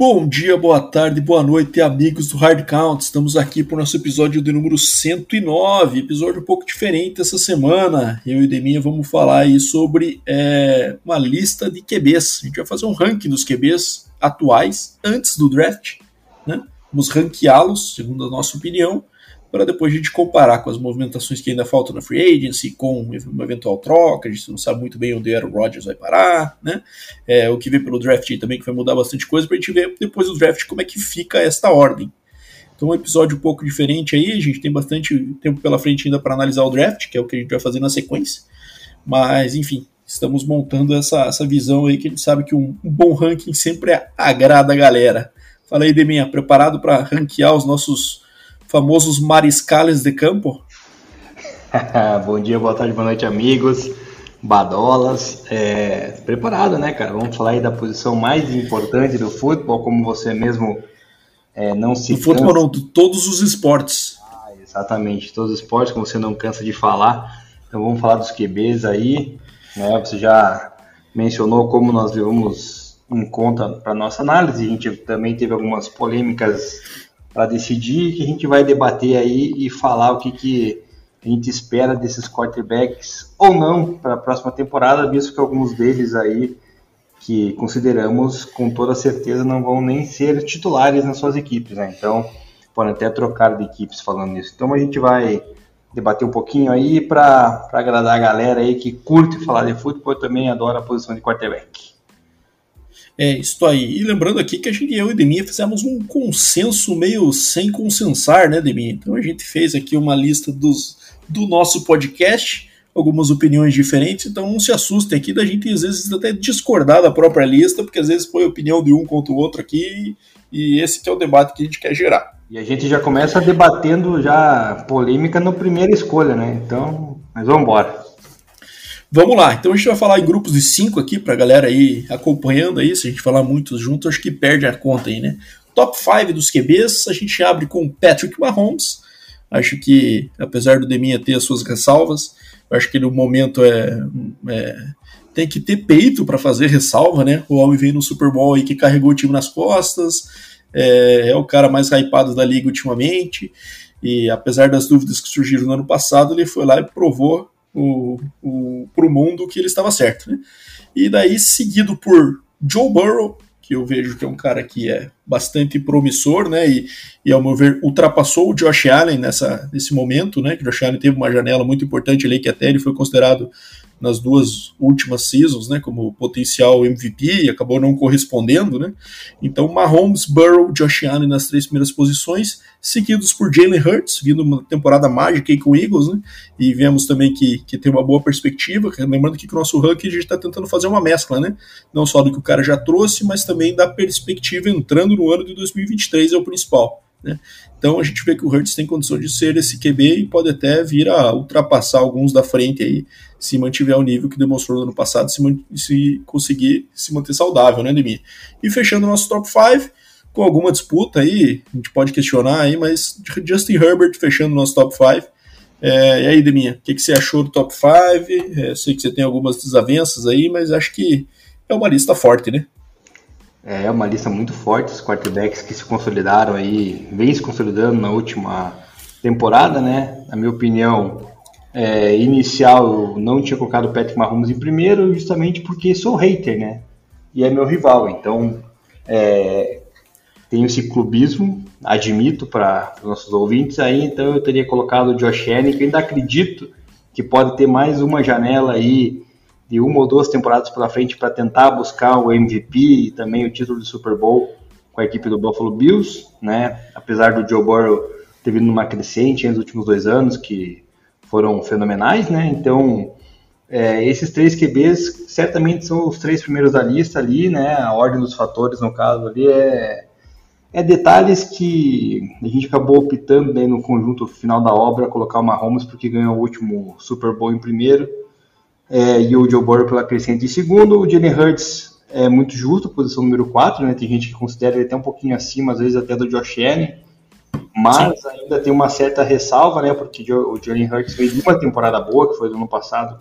Bom dia, boa tarde, boa noite, amigos do Hard Count. Estamos aqui para o nosso episódio de número 109, episódio um pouco diferente essa semana. Eu e Deminha vamos falar aí sobre é, uma lista de QBs. A gente vai fazer um ranking dos QBs atuais antes do draft, né? Vamos ranqueá-los, segundo a nossa opinião, para depois a gente comparar com as movimentações que ainda faltam na free agency, com uma eventual troca, a gente não sabe muito bem onde o Rodgers vai parar, né? É, o que vem pelo draft também, que vai mudar bastante coisa, para a gente ver depois do draft como é que fica esta ordem. Então, um episódio um pouco diferente aí, a gente tem bastante tempo pela frente ainda para analisar o draft, que é o que a gente vai fazer na sequência. Mas, enfim, estamos montando essa, essa visão aí que a gente sabe que um, um bom ranking sempre agrada a galera. Fala aí, Deminha, preparado para ranquear os nossos famosos mariscales de campo? Bom dia, boa tarde, boa noite, amigos, badolas. É, preparado, né, cara? Vamos falar aí da posição mais importante do futebol, como você mesmo é, não se. Do futebol, não, de todos os esportes. Ah, exatamente, todos os esportes, como você não cansa de falar. Então vamos falar dos QBs aí. Né? Você já mencionou como nós levamos em conta para nossa análise. A gente também teve algumas polêmicas para decidir que a gente vai debater aí e falar o que, que a gente espera desses quarterbacks ou não para a próxima temporada, visto que alguns deles aí que consideramos com toda certeza não vão nem ser titulares nas suas equipes, né? Então podem até trocar de equipes falando isso. Então a gente vai debater um pouquinho aí para agradar a galera aí que curte falar de futebol e também adora a posição de quarterback. É, isso aí. E lembrando aqui que a gente, eu e Deminha fizemos um consenso meio sem consensar, né, Deminha? Então a gente fez aqui uma lista dos, do nosso podcast, algumas opiniões diferentes, então não se assustem aqui da gente às vezes até discordar da própria lista, porque às vezes foi a opinião de um contra o outro aqui, e esse é o debate que a gente quer gerar. E a gente já começa debatendo já polêmica no primeira escolha, né? Então, mas vamos embora. Vamos lá, então a gente vai falar em grupos de cinco aqui pra galera aí acompanhando aí. Se a gente falar muitos juntos, acho que perde a conta aí, né? Top 5 dos QBs, a gente abre com Patrick Mahomes. Acho que, apesar do Deminha ter as suas ressalvas, acho que no momento é, é tem que ter peito para fazer ressalva, né? O homem veio no Super Bowl aí que carregou o time nas costas, é, é o cara mais hypado da liga ultimamente. E apesar das dúvidas que surgiram no ano passado, ele foi lá e provou o, o, para o mundo que ele estava certo. Né? E daí, seguido por Joe Burrow, que eu vejo que é um cara que é bastante promissor, né? E, e ao meu ver, ultrapassou o Josh Allen nessa, nesse momento, né? Que Josh Allen teve uma janela muito importante ali, que até ele foi considerado nas duas últimas seasons, né, como potencial MVP e acabou não correspondendo, né? Então Mahomes, Burrow, Josh Allen nas três primeiras posições, seguidos por Jalen Hurts, vindo uma temporada mágica aí com o Eagles, né? E vemos também que, que tem uma boa perspectiva, lembrando que com o nosso ranking a gente está tentando fazer uma mescla, né? Não só do que o cara já trouxe, mas também da perspectiva entrando no ano de 2023 é o principal. Né? Então a gente vê que o Hurts tem condição de ser esse QB e pode até vir a ultrapassar alguns da frente aí, se mantiver o nível que demonstrou no ano passado, se, se conseguir se manter saudável, né, Demi? E fechando o nosso top 5, com alguma disputa aí, a gente pode questionar aí, mas Justin Herbert fechando o nosso top 5. É, e aí, Deminha, o que, que, você achou do top 5? É, sei que você tem algumas desavenças aí, mas acho que é uma lista forte, né? É uma lista muito forte, os quarterbacks que se consolidaram aí, vem se consolidando na última temporada, né? Na minha opinião, é, inicial eu não tinha colocado o Patrick Mahomes em primeiro, justamente porque sou hater, né? E é meu rival, então é, tenho esse clubismo, admito para os nossos ouvintes aí, então eu teria colocado o Josh Allen, que ainda acredito que pode ter mais uma janela aí de uma ou duas temporadas pela frente para tentar buscar o MVP e também o título de Super Bowl com a equipe do Buffalo Bills, né? Apesar do Joe Burrow ter vindo numa crescente nos últimos dois anos, que foram fenomenais, né? Então, é, esses três QBs certamente são os três primeiros da lista ali, né? A ordem dos fatores, no caso ali, é, é detalhes que a gente acabou optando né, no conjunto final da obra colocar o Mahomes porque ganhou o último Super Bowl em primeiro é, e o Joe Burrow pela crescente em segundo. O Jalen Hurts é muito justo, posição número 4, né? Tem gente que considera ele até um pouquinho acima, às vezes até do Josh Allen, mas Sim. ainda tem uma certa ressalva, né? Porque o Jalen Hurts fez uma temporada boa, que foi do ano passado,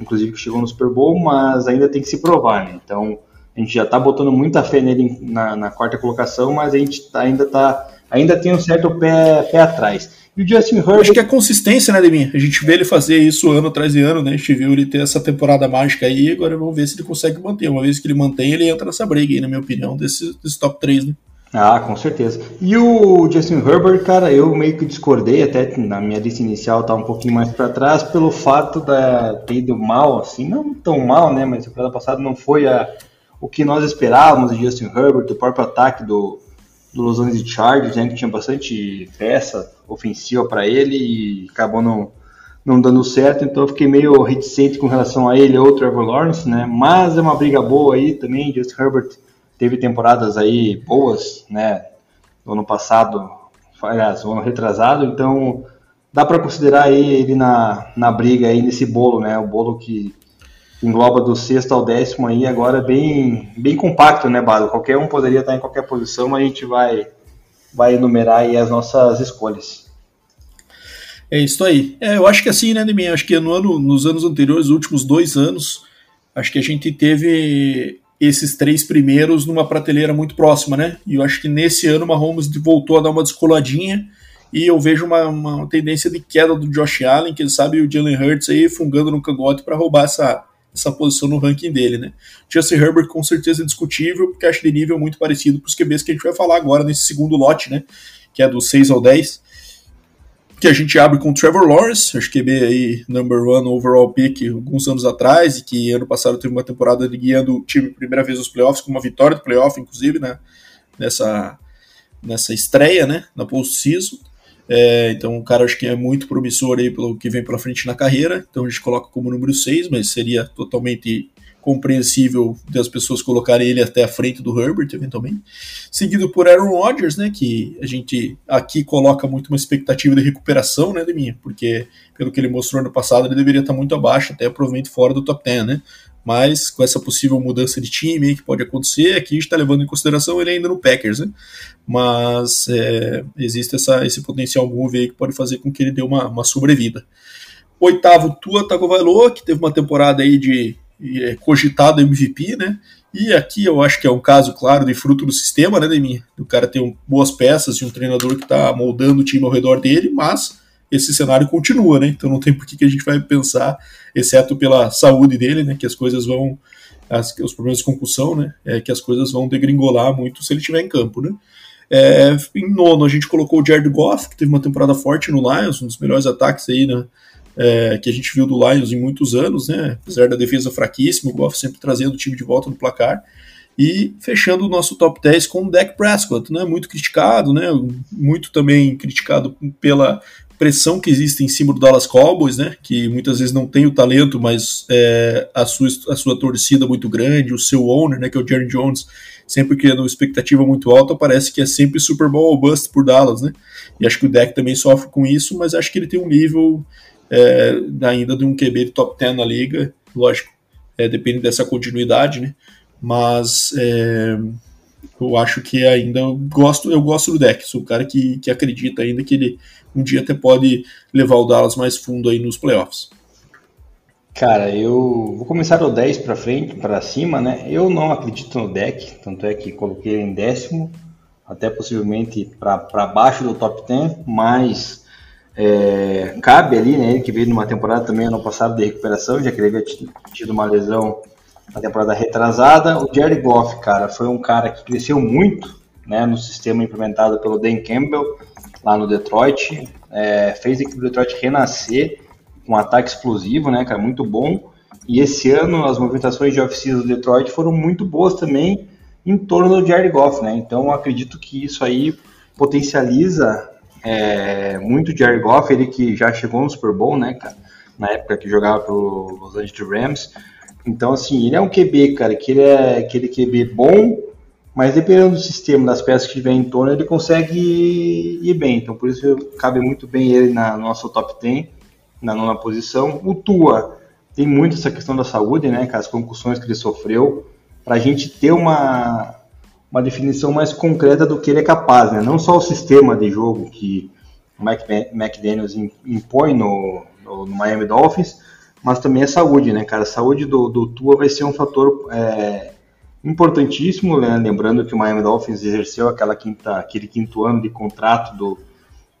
inclusive que chegou no Super Bowl, mas ainda tem que se provar, né? Então, A gente já está botando muita fé nele na, na, quarta colocação, mas a gente tá, ainda tá, ainda tem um certo pé, pé atrás. E o Justin Herbert. Acho que é consistência, né, Deminha? A gente vê ele fazer isso ano atrás de ano, né? A gente viu ele ter essa temporada mágica aí, agora vamos ver se ele consegue manter. Uma vez que ele mantém, ele entra nessa briga aí, na minha opinião, desse, desse top 3, né? Ah, com certeza. E o Justin Herbert, cara, eu meio que discordei, até na minha lista inicial tá um pouquinho mais para trás, pelo fato da ter ido mal, assim, não tão mal, né? Mas a temporada passada não foi a, o que nós esperávamos de Justin Herbert, o próprio ataque do, do Los Angeles Chargers, né, que tinha bastante peça ofensiva para ele e acabou não, não dando certo, então eu fiquei meio reticente com relação a ele ou Trevor Lawrence, né? Mas é uma briga boa aí também, Justin Herbert teve temporadas aí boas, né? No ano passado, aliás, no ano retrasado, então dá para considerar aí ele na, na briga aí nesse bolo, né? O bolo que engloba do sexto ao décimo aí agora bem bem compacto, né, Bado? Qualquer um poderia estar em qualquer posição, mas a gente vai vai enumerar aí as nossas escolhas. É isso aí. É, eu acho que assim, né, Deminha? Acho que no ano, nos anos anteriores, os últimos dois anos, acho que a gente teve esses três primeiros numa prateleira muito próxima, né? E eu acho que nesse ano o Mahomes voltou a dar uma descoladinha e eu vejo uma, uma tendência de queda do Josh Allen, quem sabe o Jalen Hurts aí fungando no cangote para roubar essa, essa posição no ranking dele, né? Justin Herbert com certeza é discutível, porque acho de nível muito parecido para os QBs que a gente vai falar agora nesse segundo lote, né? Que é do 6 ao 10 que a gente abre com Trevor Lawrence, acho que é aí number one overall pick alguns anos atrás, e que ano passado teve uma temporada guiando o time primeira vez nos playoffs, com uma vitória do playoff, inclusive, né, nessa, nessa estreia, né, na post-season. É, então o cara acho que é muito promissor aí pelo que vem pela frente na carreira, então a gente coloca como número 6, mas seria totalmente compreensível das pessoas colocarem ele até a frente do Herbert, eventualmente. Seguido por Aaron Rodgers, né, que a gente aqui coloca muito uma expectativa de recuperação, né, de mim, porque pelo que ele mostrou ano passado, ele deveria estar muito abaixo, até provavelmente fora do top 10, né? Mas com essa possível mudança de time que pode acontecer, aqui a gente está levando em consideração ele ainda no Packers, né? Mas é, existe essa, esse potencial move aí que pode fazer com que ele dê uma, uma sobrevida. Oitavo, Tua Tagovailoa, que teve uma temporada aí de é cogitado MVP, né? E aqui eu acho que é um caso claro de fruto do sistema, né, Demi? O cara tem um, boas peças e um treinador que está moldando o time ao redor dele, mas esse cenário continua, né? Então não tem por que a gente vai pensar, exceto pela saúde dele, né? Que as coisas vão. As, os problemas de concussão, né? É que as coisas vão degringolar muito se ele estiver em campo, né? É, em nono, a gente colocou o Jared Goff, que teve uma temporada forte no Lions, um dos melhores ataques aí, né? É, que a gente viu do Lions em muitos anos, né? Apesar da defesa fraquíssima, o Goff sempre trazendo o time de volta no placar. E fechando o nosso top 10 com o Dak Prescott, né? Muito criticado, né? Muito também criticado pela pressão que existe em cima do Dallas Cowboys, né? Que muitas vezes não tem o talento, mas é, a, sua, a sua torcida muito grande, o seu owner, né? Que é o Jerry Jones, sempre criando uma expectativa muito alta, parece que é sempre Super Bowl ou bust por Dallas, né? E acho que o Dak também sofre com isso, mas acho que ele tem um nível é, ainda de um QB de top 10 na liga, lógico, é, depende dessa continuidade, né? Mas é, eu acho que ainda eu gosto, eu gosto do deck, sou o cara que, que acredita ainda que ele um dia até pode levar o Dallas mais fundo aí nos playoffs. Cara, eu vou começar do 10 para frente, para cima, né? Eu não acredito no deck, tanto é que coloquei em décimo, até possivelmente para baixo do top 10, mas é, cabe ali, né? Ele que veio numa temporada também ano passado de recuperação, já que ele havia tido uma lesão na temporada retrasada. O Jerry Goff, cara, foi um cara que cresceu muito né, no sistema implementado pelo Dan Campbell lá no Detroit. É, fez a equipe do Detroit renascer com um ataque explosivo, né, cara, muito bom. E esse ano as movimentações de oficina do Detroit foram muito boas também em torno do Jared Goff, né? Então acredito que isso aí potencializa é, muito Jerry Goff, ele que já chegou no Super Bowl, né, cara? Na época que jogava pelo Los Angeles Rams. Então, assim, ele é um QB, cara, que ele é aquele QB bom, mas dependendo do sistema, das peças que tiver em torno, ele consegue ir bem. Então, por isso cabe muito bem ele na nossa top 10, na nona posição. O Tua tem muito essa questão da saúde, né, com as concussões que ele sofreu, para a gente ter uma, uma definição mais concreta do que ele é capaz, né? Não só o sistema de jogo que o McDaniels impõe no, no, no Miami Dolphins, mas também a saúde, né, cara? A saúde do, do Tua vai ser um fator é, importantíssimo, né? lembrando que o Miami Dolphins exerceu aquela quinta, aquele quinto ano de contrato do,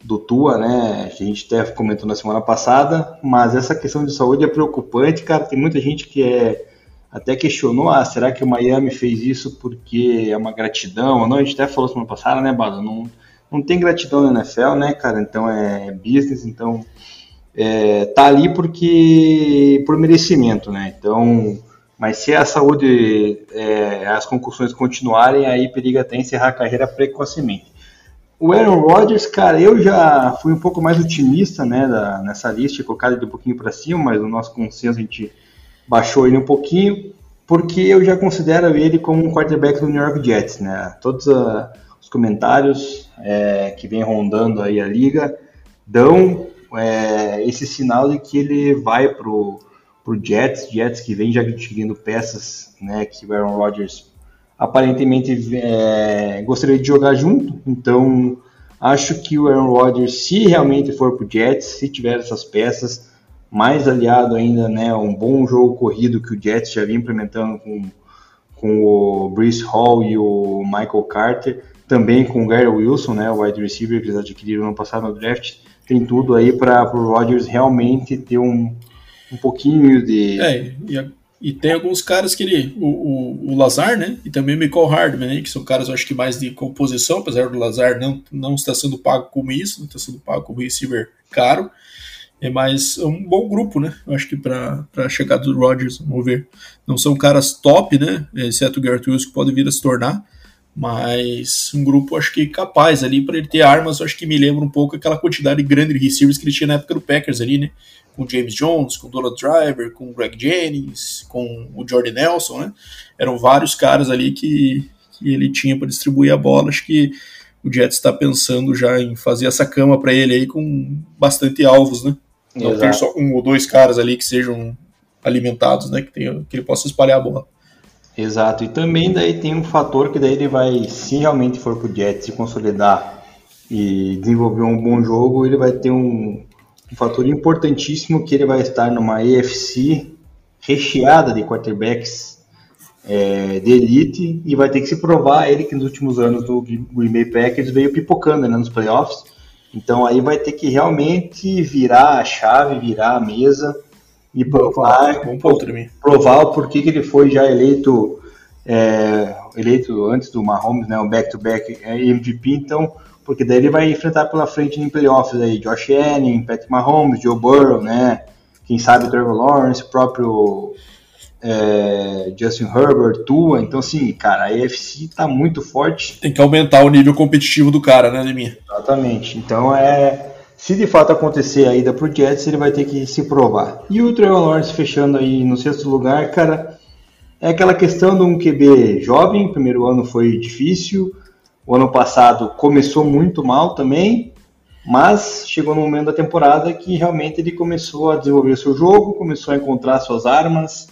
do Tua, né, que a gente até comentou na semana passada, mas essa questão de saúde é preocupante, cara, tem muita gente que é até questionou, ah, será que o Miami fez isso porque é uma gratidão? Não, a gente até falou semana passada, né, Bado? Não, não tem gratidão na NFL, né, cara? Então é business, então é, tá ali porque por merecimento, né? Então, mas se a saúde, é, as concussões continuarem, aí periga até encerrar a carreira precocemente. O Aaron Rodgers, cara, eu já fui um pouco mais otimista, né, da, nessa lista, colocado ele um pouquinho para cima, mas o nosso consenso a gente baixou ele um pouquinho, porque eu já considero ele como um quarterback do New York Jets, né? Todos uh, os comentários é, que vem rondando aí a liga dão é, esse sinal de que ele vai pro pro Jets, Jets que vem já adquirindo peças, né? Que o Aaron Rodgers aparentemente é, gostaria de jogar junto, então acho que o Aaron Rodgers, se realmente for pro Jets, se tiver essas peças mais aliado ainda, né, um bom jogo corrido que o Jets já vinha implementando com, com o Bruce Hall e o Michael Carter, também com o Gary Wilson, né, o wide receiver que eles adquiriram no passado no draft, tem tudo aí para o Rodgers realmente ter um, um pouquinho de... É, e, e tem alguns caras que ele, o, o, o, Lazar, né, e também o Michael Hardman, né, que são caras, eu acho que mais de composição, apesar do Lazar não, não estar sendo pago como isso, não está sendo pago como receiver caro, é mais um bom grupo, né? Eu acho que para a chegada do Rodgers, vamos ver. Não são caras top, né? Exceto o Garrett Wilson, que pode vir a se tornar, mas um grupo acho que capaz ali para ele ter armas. Acho que me lembra um pouco aquela quantidade grande de receivers que ele tinha na época do Packers ali, né? Com James Jones, com Donald Driver, com Greg Jennings, com o Jordan Nelson, né? Eram vários caras ali que, que ele tinha para distribuir a bola. Acho que o Jets está pensando já em fazer essa cama para ele aí com bastante alvos, né? Não Exato. ter só um ou dois caras ali que sejam alimentados, né? Que, tenha, que ele possa espalhar a bola. Exato, e também daí tem um fator que daí ele vai, se realmente for pro Jets se consolidar e desenvolver um bom jogo, ele vai ter um, um fator importantíssimo que ele vai estar numa EFC recheada de quarterbacks é, de elite e vai ter que se provar ele que nos últimos anos do Green Bay Packers veio pipocando né, nos playoffs então aí vai ter que realmente virar a chave, virar a mesa e provar, bom ponto, provar o porquê que ele foi já eleito é, eleito antes do Mahomes, né, o back-to-back -back MVP, então, porque daí ele vai enfrentar pela frente em playoffs aí, Josh Allen, Patrick Mahomes, Joe Burrow, né, quem sabe Trevor Lawrence, próprio é, Justin Herbert, Tua. Então, assim, cara, a AFC tá muito forte. Tem que aumentar o nível competitivo do cara, né, Leminha? Exatamente. Então, é. Se de fato acontecer a ida pro Jets, ele vai ter que se provar. E o Trevor Lawrence fechando aí no sexto lugar, cara, é aquela questão de um QB jovem. Primeiro ano foi difícil. O ano passado começou muito mal também, mas chegou no momento da temporada que realmente ele começou a desenvolver seu jogo, começou a encontrar suas armas,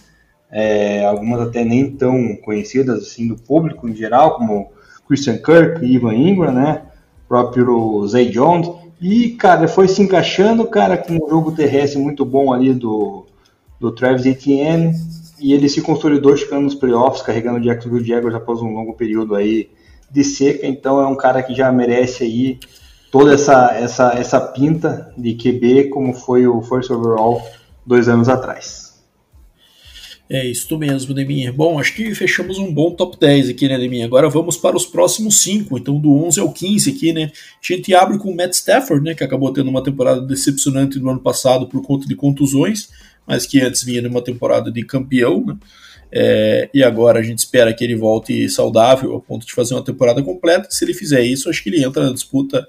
é, algumas até nem tão conhecidas assim do público em geral, como Christian Kirk Ivan Ingram, né? O próprio Zay Jones. E, cara, foi se encaixando, cara, com um jogo terrestre muito bom ali do, do Travis Etienne. E ele se consolidou chegando nos playoffs, carregando o Jacksonville Jaguars após um longo período aí de seca. Então é um cara que já merece aí toda essa, essa, essa pinta de QB, como foi o First Overall dois anos atrás. É isso mesmo, Deminha. Bom, acho que fechamos um bom top 10 aqui, né, Deminha? Agora vamos para os próximos 5, então do 11 ao 15 aqui, né? A gente abre com o Matt Stafford, né, que acabou tendo uma temporada decepcionante no ano passado por conta de contusões, mas que antes vinha de uma temporada de campeão, né? É, e agora a gente espera que ele volte saudável a ponto de fazer uma temporada completa. Se ele fizer isso, acho que ele entra na disputa.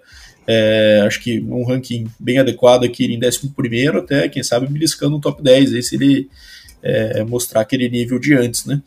É, acho que um ranking bem adequado aqui em 11 até, quem sabe, beliscando um top 10. Aí se ele é, mostrar aquele nível de antes, né?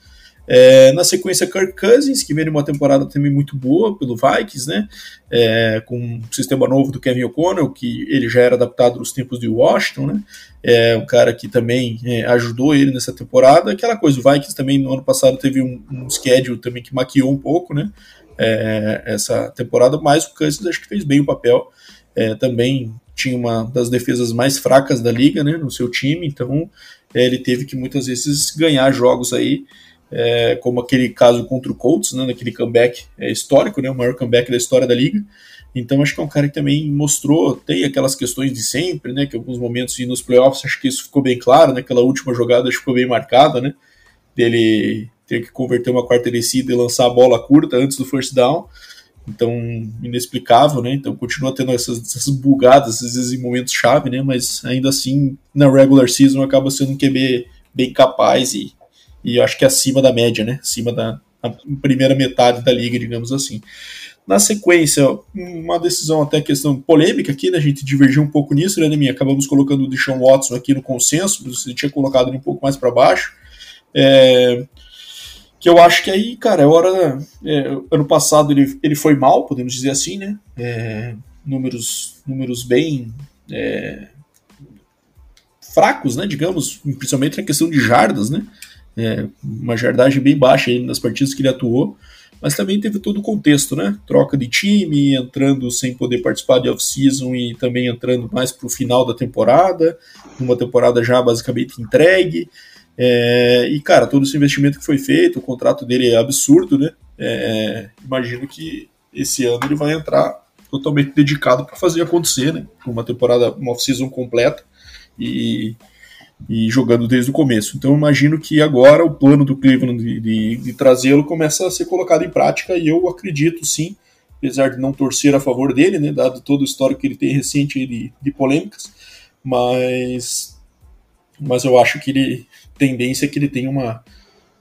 É, na sequência, Kirk Cousins, que vem uma temporada também muito boa pelo Vikings, né? É, com um sistema novo do Kevin O'Connell, que ele já era adaptado nos tempos de Washington, né? É um cara que também é, ajudou ele nessa temporada. Aquela coisa, o Vikings também no ano passado teve um, um schedule também que maquiou um pouco, né? É, essa temporada, mas o Cousins acho que fez bem o papel. É, também tinha uma das defesas mais fracas da liga, né? No seu time, então é, ele teve que muitas vezes ganhar jogos aí é, como aquele caso contra o Colts, né, naquele comeback é, histórico, né, o maior comeback da história da liga. Então acho que é um cara que também mostrou, tem aquelas questões de sempre, né, que alguns momentos e nos playoffs acho que isso ficou bem claro, né, última jogada acho que ficou bem marcada, né, dele ter que converter uma quarta descida e lançar a bola curta antes do first down. Então, inexplicável, né? Então continua tendo essas, essas bugadas, às vezes em momentos chave, né? Mas ainda assim, na regular season acaba sendo um QB bem capaz e, e acho que acima da média, né? Acima da primeira metade da liga, digamos assim. Na sequência, uma decisão até questão polêmica aqui, né? A gente divergiu um pouco nisso, né, Neminha? Acabamos colocando o Deshaun Watson aqui no consenso, você tinha colocado ele um pouco mais para baixo. É, que eu acho que aí, cara, é hora. É, ano passado ele, ele foi mal, podemos dizer assim, né? É, números, números bem é, fracos, né? Digamos, principalmente na questão de jardas, né? É, uma jardagem bem baixa aí nas partidas que ele atuou, mas também teve todo o contexto, né? Troca de time, entrando sem poder participar de off-season e também entrando mais para o final da temporada, uma temporada já basicamente entregue. É, e, cara, todo esse investimento que foi feito, o contrato dele é absurdo, né? É, imagino que esse ano ele vai entrar totalmente dedicado para fazer acontecer, né? Uma temporada, uma off-season completa e, e jogando desde o começo. Então, imagino que agora o plano do Cleveland de, de, de trazê-lo começa a ser colocado em prática e eu acredito sim, apesar de não torcer a favor dele, né? Dado todo o histórico que ele tem recente de, de polêmicas, mas mas eu acho que ele tendência é que ele tenha uma,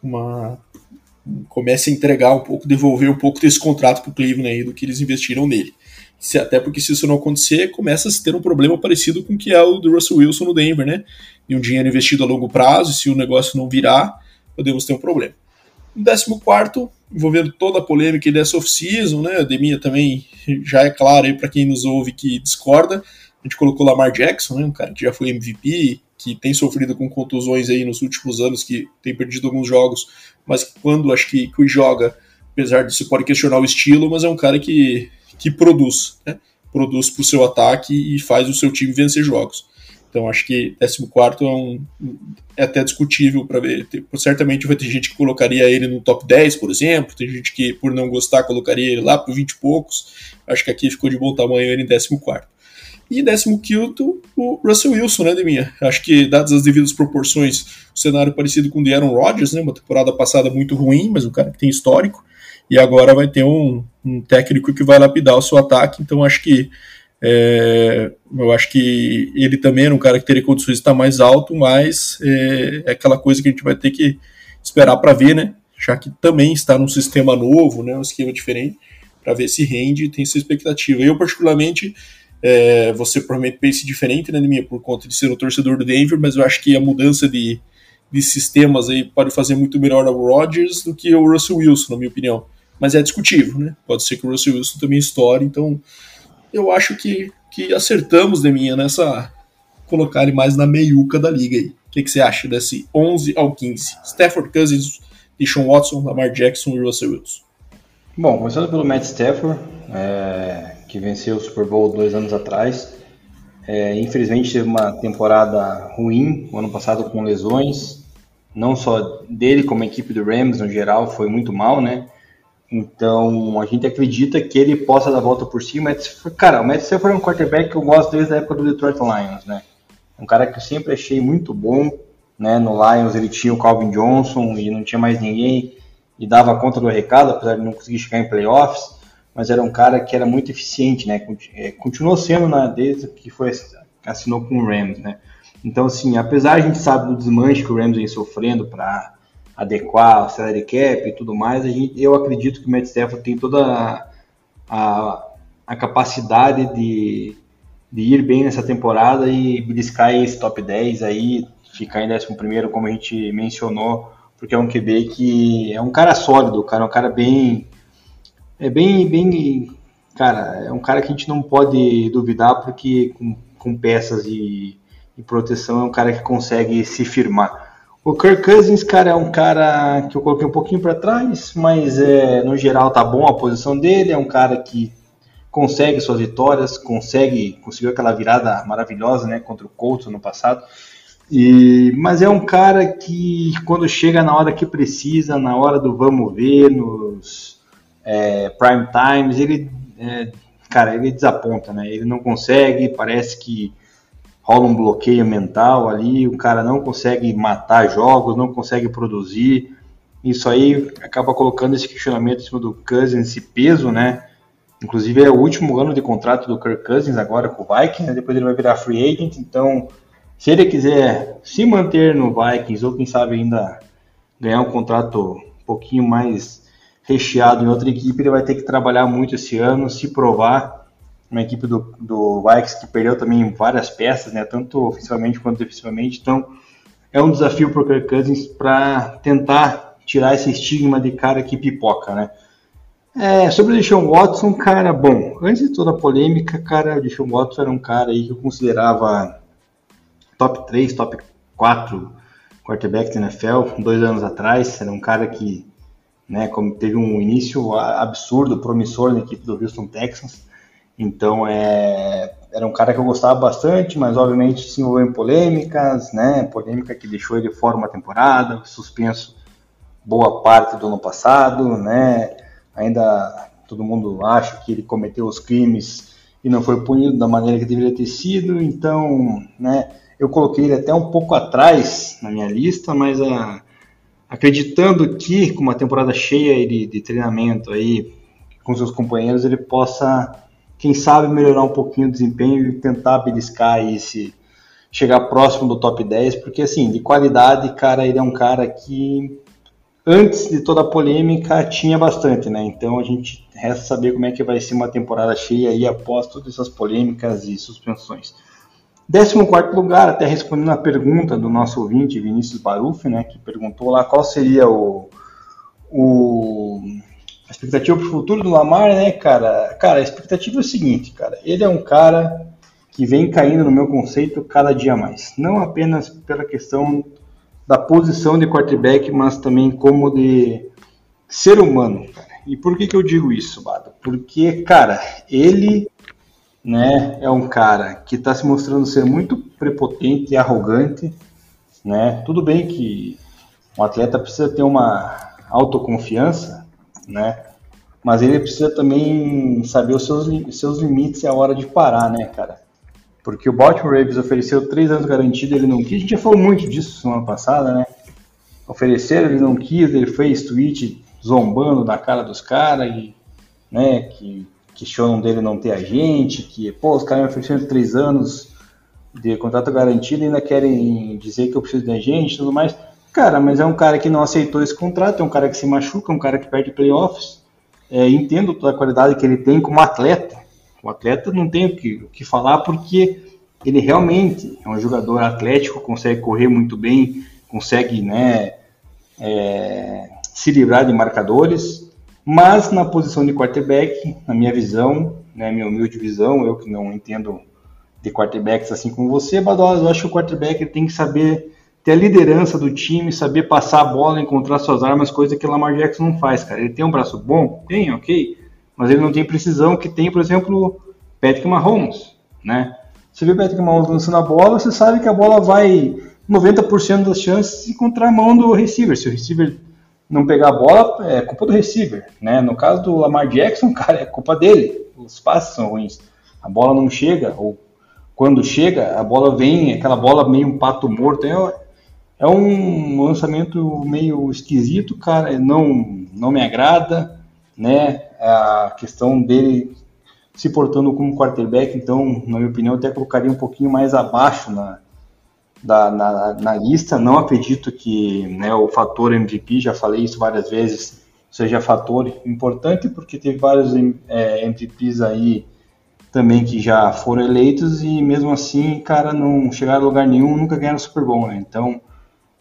uma comece a entregar um pouco, devolver um pouco desse contrato para o Cleveland aí do que eles investiram nele. Se, até porque se isso não acontecer, começa a se ter um problema parecido com o que é o do Russell Wilson no Denver, né? E um dinheiro investido a longo prazo, se o negócio não virar, podemos ter um problema. No 14, envolvendo toda a polêmica dessa off-season, né? A Deminha também já é claro aí para quem nos ouve que discorda. A gente colocou Lamar Jackson, né? Um cara que já foi MVP, que tem sofrido com contusões aí nos últimos anos, que tem perdido alguns jogos, mas quando acho que, que joga, apesar de se pode questionar o estilo, mas é um cara que, que produz, né? Produz para o seu ataque e faz o seu time vencer jogos. Então acho que 14 é, um, é até discutível para ver. certamente vai ter gente que colocaria ele no top 10, por exemplo. Tem gente que, por não gostar, colocaria ele lá para 20 e poucos. Acho que aqui ficou de bom tamanho ele em 14. E 15 o Russell Wilson, né, Deminha? Acho que, dadas as devidas proporções, o cenário parecido com o de Aaron Rodgers, né? Uma temporada passada muito ruim, mas um cara que tem histórico. E agora vai ter um, um técnico que vai lapidar o seu ataque. Então acho que é, eu acho que ele também era um cara que teria condições de estar mais alto, mas é, é aquela coisa que a gente vai ter que esperar para ver, né? Já que também está num sistema novo, né? Um esquema diferente, para ver se rende tem essa expectativa. Eu, particularmente, é, você provavelmente pense diferente, né, minha, por conta de ser o torcedor do Denver, mas eu acho que a mudança de, de sistemas aí pode fazer muito melhor ao Rodgers do que o Russell Wilson, na minha opinião. Mas é discutível, né? Pode ser que o Russell Wilson também estoure, então eu acho que, que acertamos, de minha, nessa colocar ele mais na meiuca da liga aí. O que, que você acha desse 11 ao 15? Stafford Cousins, Deshaun Watson, Lamar Jackson e Russell Wilson. Bom, começando pelo Matt Stafford, é, que venceu o Super Bowl dois anos atrás. É, infelizmente teve uma temporada ruim, o ano passado com lesões, não só dele, como a equipe do Rams no geral, foi muito mal, né? Então a gente acredita que ele possa dar a volta por cima. Cara, o Matt Stafford é um quarterback que eu gosto desde a época do Detroit Lions, né? Um cara que eu sempre achei muito bom, né? No Lions ele tinha o Calvin Johnson e não tinha mais ninguém e dava conta do recado, apesar de não conseguir chegar em playoffs mas era um cara que era muito eficiente, né? É, continuou sendo na desde que foi assinou com o Rams, né? Então, assim, apesar a gente sabe do desmanche que o Rams vem sofrendo para adequar o salary cap e tudo mais, a gente, eu acredito que o Matt Stafford tem toda a, a, a capacidade de, de ir bem nessa temporada e beliscar esse top 10 aí, ficar em 11 primeiro, como a gente mencionou, porque é um QB que é um cara sólido, cara, é um cara bem é bem, bem, cara, é um cara que a gente não pode duvidar porque com, com peças e, e proteção é um cara que consegue se firmar. O Kirk Cousins, cara, é um cara que eu coloquei um pouquinho para trás, mas é, no geral tá bom a posição dele. É um cara que consegue suas vitórias, consegue conseguiu aquela virada maravilhosa, né, contra o Colts no passado. E, mas é um cara que quando chega na hora que precisa, na hora do vamos ver, nos é, prime times, ele, é, cara, ele desaponta, né? Ele não consegue, parece que rola um bloqueio mental ali, o cara não consegue matar jogos, não consegue produzir. Isso aí acaba colocando esse questionamento em cima do Cousins, esse peso, né? Inclusive é o último ano de contrato do Kirk Cousins agora com o Vikings, né? depois ele vai virar free agent, então se ele quiser se manter no Vikings ou quem sabe ainda ganhar um contrato um pouquinho mais recheado em outra equipe, ele vai ter que trabalhar muito esse ano, se provar. Uma equipe do, do Vikings que perdeu também várias peças, né, tanto ofensivamente quanto defensivamente. Então é um desafio para o Kirk Cousins para tentar tirar esse estigma de cara que pipoca, né? É, sobre o Deshaun Watson, cara, bom, antes de toda a polêmica, cara, o Deshaun Watson era um cara aí que eu considerava top 3, top 4 quarterback da NFL, dois anos atrás, era um cara que, né, como teve um início absurdo, promissor na equipe do Houston Texans, então é, era um cara que eu gostava bastante, mas obviamente se envolveu em polêmicas, né, polêmica que deixou ele fora uma temporada, suspenso boa parte do ano passado, né, ainda todo mundo acha que ele cometeu os crimes e não foi punido da maneira que deveria ter sido, então, né, eu coloquei ele até um pouco atrás na minha lista, mas a, ah, acreditando que com uma temporada cheia de, de treinamento aí com seus companheiros, ele possa, quem sabe, melhorar um pouquinho o desempenho e tentar beliscar esse chegar próximo do top 10, porque assim, de qualidade, cara, ele é um cara que antes de toda a polêmica tinha bastante, né? Então a gente resta saber como é que vai ser uma temporada cheia aí após todas essas polêmicas e suspensões. 14 lugar, até respondendo a pergunta do nosso ouvinte, Vinícius Baruf, né, que perguntou lá qual seria o, o a expectativa para o futuro do Lamar, né, cara? Cara, a expectativa é o seguinte, cara, ele é um cara que vem caindo no meu conceito cada dia mais. Não apenas pela questão da posição de quarterback, mas também como de ser humano. Cara. E por que, que eu digo isso, Bado? Porque, cara, ele né, é um cara que está se mostrando ser muito prepotente e arrogante, né? Tudo bem que um atleta precisa ter uma autoconfiança, né? Mas ele precisa também saber os seus, seus limites e a hora de parar, né, cara? Porque o Baltimore Ravens ofereceu três anos garantido, ele não quis. A gente já falou muito disso semana passada, né? Ofereceram, ele não quis, ele fez tweet zombando da cara dos caras e, né, que questionam dele não ter agente, que, pô, os caras me ofereceram três anos de contrato garantido e ainda querem dizer que eu preciso de agente e tudo mais. Cara, mas é um cara que não aceitou esse contrato, é um cara que se machuca, é um cara que perde playoffs. É, entendo toda a qualidade que ele tem como atleta. O atleta não tem o que, o que falar porque ele realmente é um jogador atlético, consegue correr muito bem, consegue né, é, se livrar de marcadores, mas na posição de quarterback, na minha visão, né, minha humilde visão, eu que não entendo de quarterbacks assim como você, Badosa, eu acho que o quarterback tem que saber ter a liderança do time, saber passar a bola, encontrar suas armas, coisa que o Lamar Jackson não faz, cara. Ele tem um braço bom? Tem, ok. Mas ele não tem precisão que tem, por exemplo, Patrick Mahomes, né? Você vê Patrick Mahomes lançando a bola, você sabe que a bola vai 90% das chances encontrar a mão do receiver. Se o receiver não pegar a bola, é culpa do receiver, né? No caso do Lamar Jackson, cara, é culpa dele. Os passes são ruins. A bola não chega, ou quando chega, a bola vem, aquela bola meio um pato morto. É, é um lançamento meio esquisito, cara. Não, não me agrada, né? A questão dele se portando como quarterback, então, na minha opinião, até colocaria um pouquinho mais abaixo na, da, na, na, lista. Não acredito que né, o fator MVP, já falei isso várias vezes, seja fator importante, porque teve vários é, MVPs aí também que já foram eleitos e mesmo assim, cara, não chegaram a lugar nenhum, nunca ganharam Super Bowl, né? Então,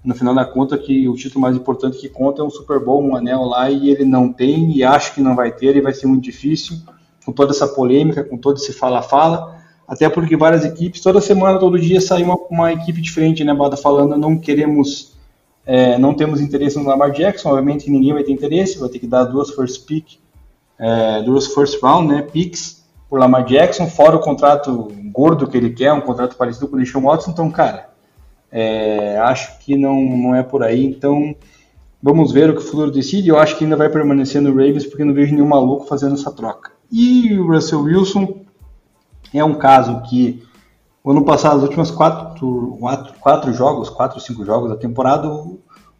no final da conta, que o título mais importante que conta é um Super Bowl, um anel lá, e ele não tem, e acho que não vai ter, e vai ser muito difícil, com toda essa polêmica, com todo esse fala-fala até porque várias equipes, toda semana, todo dia sai uma, uma equipe diferente, né, Bada, falando não queremos, é, não temos interesse no Lamar Jackson, obviamente ninguém vai ter interesse, vai ter que dar duas first pick, é, duas first round, né, picks por Lamar Jackson, fora o contrato gordo que ele quer, um contrato parecido com o Deshaun Watson, então, cara, É, acho que não, não é por aí, então vamos ver o que o futuro decide. Eu acho que ainda vai permanecer no Ravens porque não vejo nenhum maluco fazendo essa troca. E o Russell Wilson é um caso que o ano passado, os últimos quatro, quatro, quatro jogos, quatro, cinco jogos da temporada,